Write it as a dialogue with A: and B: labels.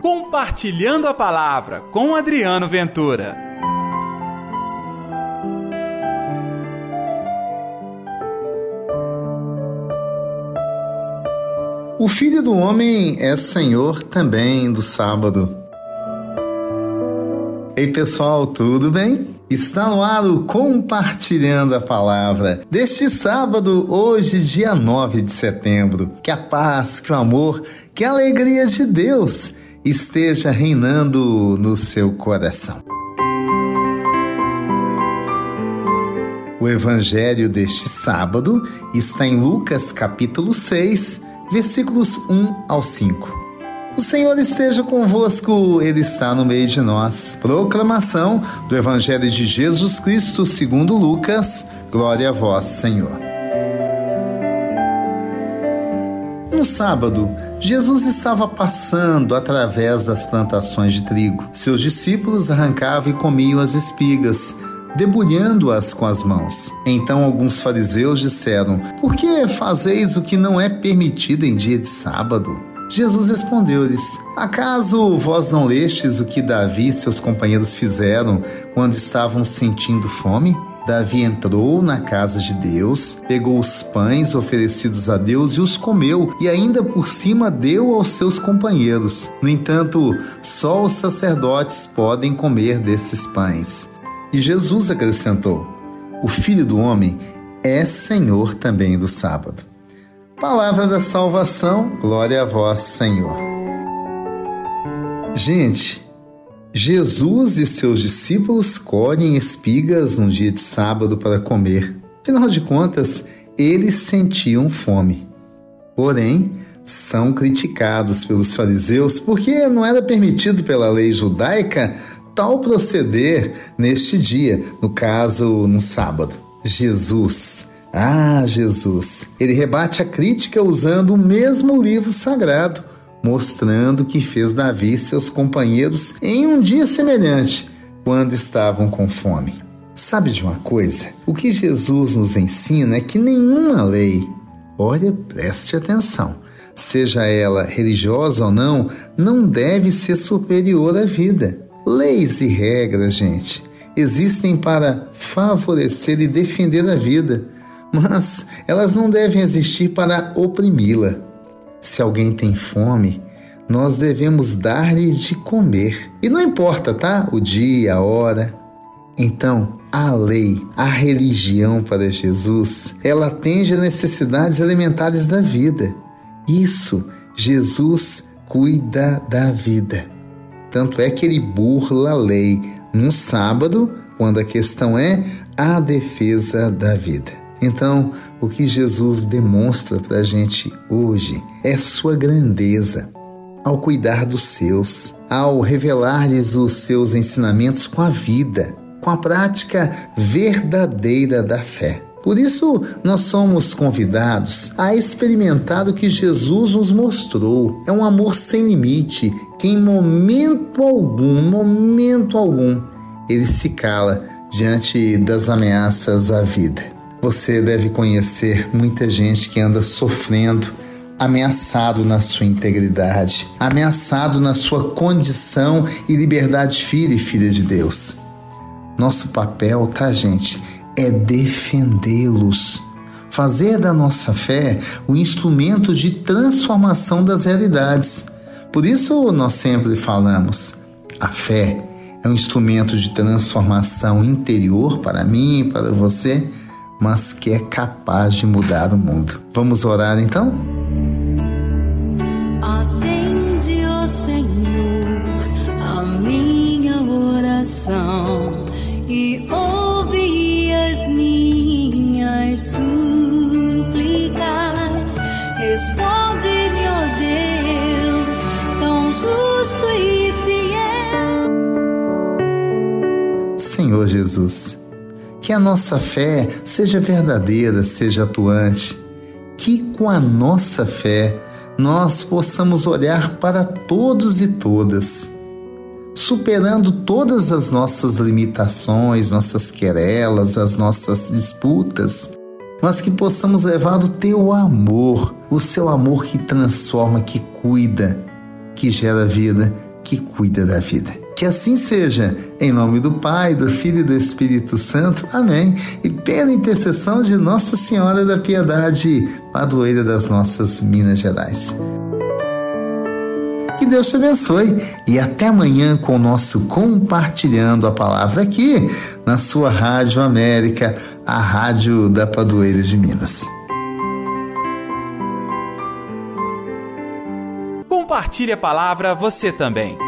A: Compartilhando a Palavra com Adriano Ventura.
B: O Filho do Homem é Senhor também do sábado. Ei pessoal, tudo bem? Está no ar o Compartilhando a Palavra deste sábado, hoje, dia 9 de setembro. Que a paz, que o amor, que a alegria de Deus esteja reinando no seu coração. O evangelho deste sábado está em Lucas capítulo 6, versículos 1 ao 5. O Senhor esteja convosco, Ele está no meio de nós. Proclamação do Evangelho de Jesus Cristo segundo Lucas. Glória a vós, Senhor. Sábado, Jesus estava passando através das plantações de trigo. Seus discípulos arrancavam e comiam as espigas, debulhando-as com as mãos. Então alguns fariseus disseram: Por que fazeis o que não é permitido em dia de sábado? Jesus respondeu-lhes: Acaso vós não lestes o que Davi e seus companheiros fizeram quando estavam sentindo fome? Davi entrou na casa de Deus, pegou os pães oferecidos a Deus e os comeu, e ainda por cima deu aos seus companheiros. No entanto, só os sacerdotes podem comer desses pães. E Jesus acrescentou: O filho do homem é senhor também do sábado. Palavra da salvação, glória a vós, Senhor. Gente, Jesus e seus discípulos colhem espigas num dia de sábado para comer. Afinal de contas, eles sentiam fome. Porém, são criticados pelos fariseus porque não era permitido pela lei judaica tal proceder neste dia, no caso, no sábado. Jesus ah, Jesus! Ele rebate a crítica usando o mesmo livro sagrado, mostrando que fez Davi e seus companheiros em um dia semelhante, quando estavam com fome. Sabe de uma coisa? O que Jesus nos ensina é que nenhuma lei, olha, preste atenção, seja ela religiosa ou não, não deve ser superior à vida. Leis e regras, gente, existem para favorecer e defender a vida mas elas não devem existir para oprimi-la. Se alguém tem fome, nós devemos dar-lhe de comer. E não importa, tá? O dia, a hora. Então, a lei, a religião para Jesus, ela atende às necessidades elementares da vida. Isso, Jesus cuida da vida. Tanto é que ele burla a lei no sábado, quando a questão é a defesa da vida. Então, o que Jesus demonstra para a gente hoje é sua grandeza ao cuidar dos seus, ao revelar-lhes os seus ensinamentos com a vida, com a prática verdadeira da fé. Por isso, nós somos convidados a experimentar o que Jesus nos mostrou. É um amor sem limite, que em momento algum, momento algum, ele se cala diante das ameaças à vida. Você deve conhecer muita gente que anda sofrendo, ameaçado na sua integridade, ameaçado na sua condição e liberdade filha e filha de Deus. Nosso papel, tá, gente, é defendê-los. Fazer da nossa fé o instrumento de transformação das realidades. Por isso nós sempre falamos: a fé é um instrumento de transformação interior para mim e para você mas que é capaz de mudar o mundo. Vamos orar então?
C: Atende, ó Senhor, a minha oração e ouve as minhas súplicas. Responde-me, ó Deus, tão justo e fiel.
B: Senhor Jesus, que a nossa fé seja verdadeira, seja atuante, que com a nossa fé nós possamos olhar para todos e todas, superando todas as nossas limitações, nossas querelas, as nossas disputas, mas que possamos levar o teu amor, o seu amor que transforma, que cuida, que gera vida, que cuida da vida. Que assim seja, em nome do Pai, do Filho e do Espírito Santo. Amém. E pela intercessão de Nossa Senhora da Piedade, padroeira das nossas Minas Gerais. Que Deus te abençoe e até amanhã com o nosso Compartilhando a Palavra aqui na sua Rádio América, a rádio da Padroeira de Minas.
A: Compartilhe a palavra você também.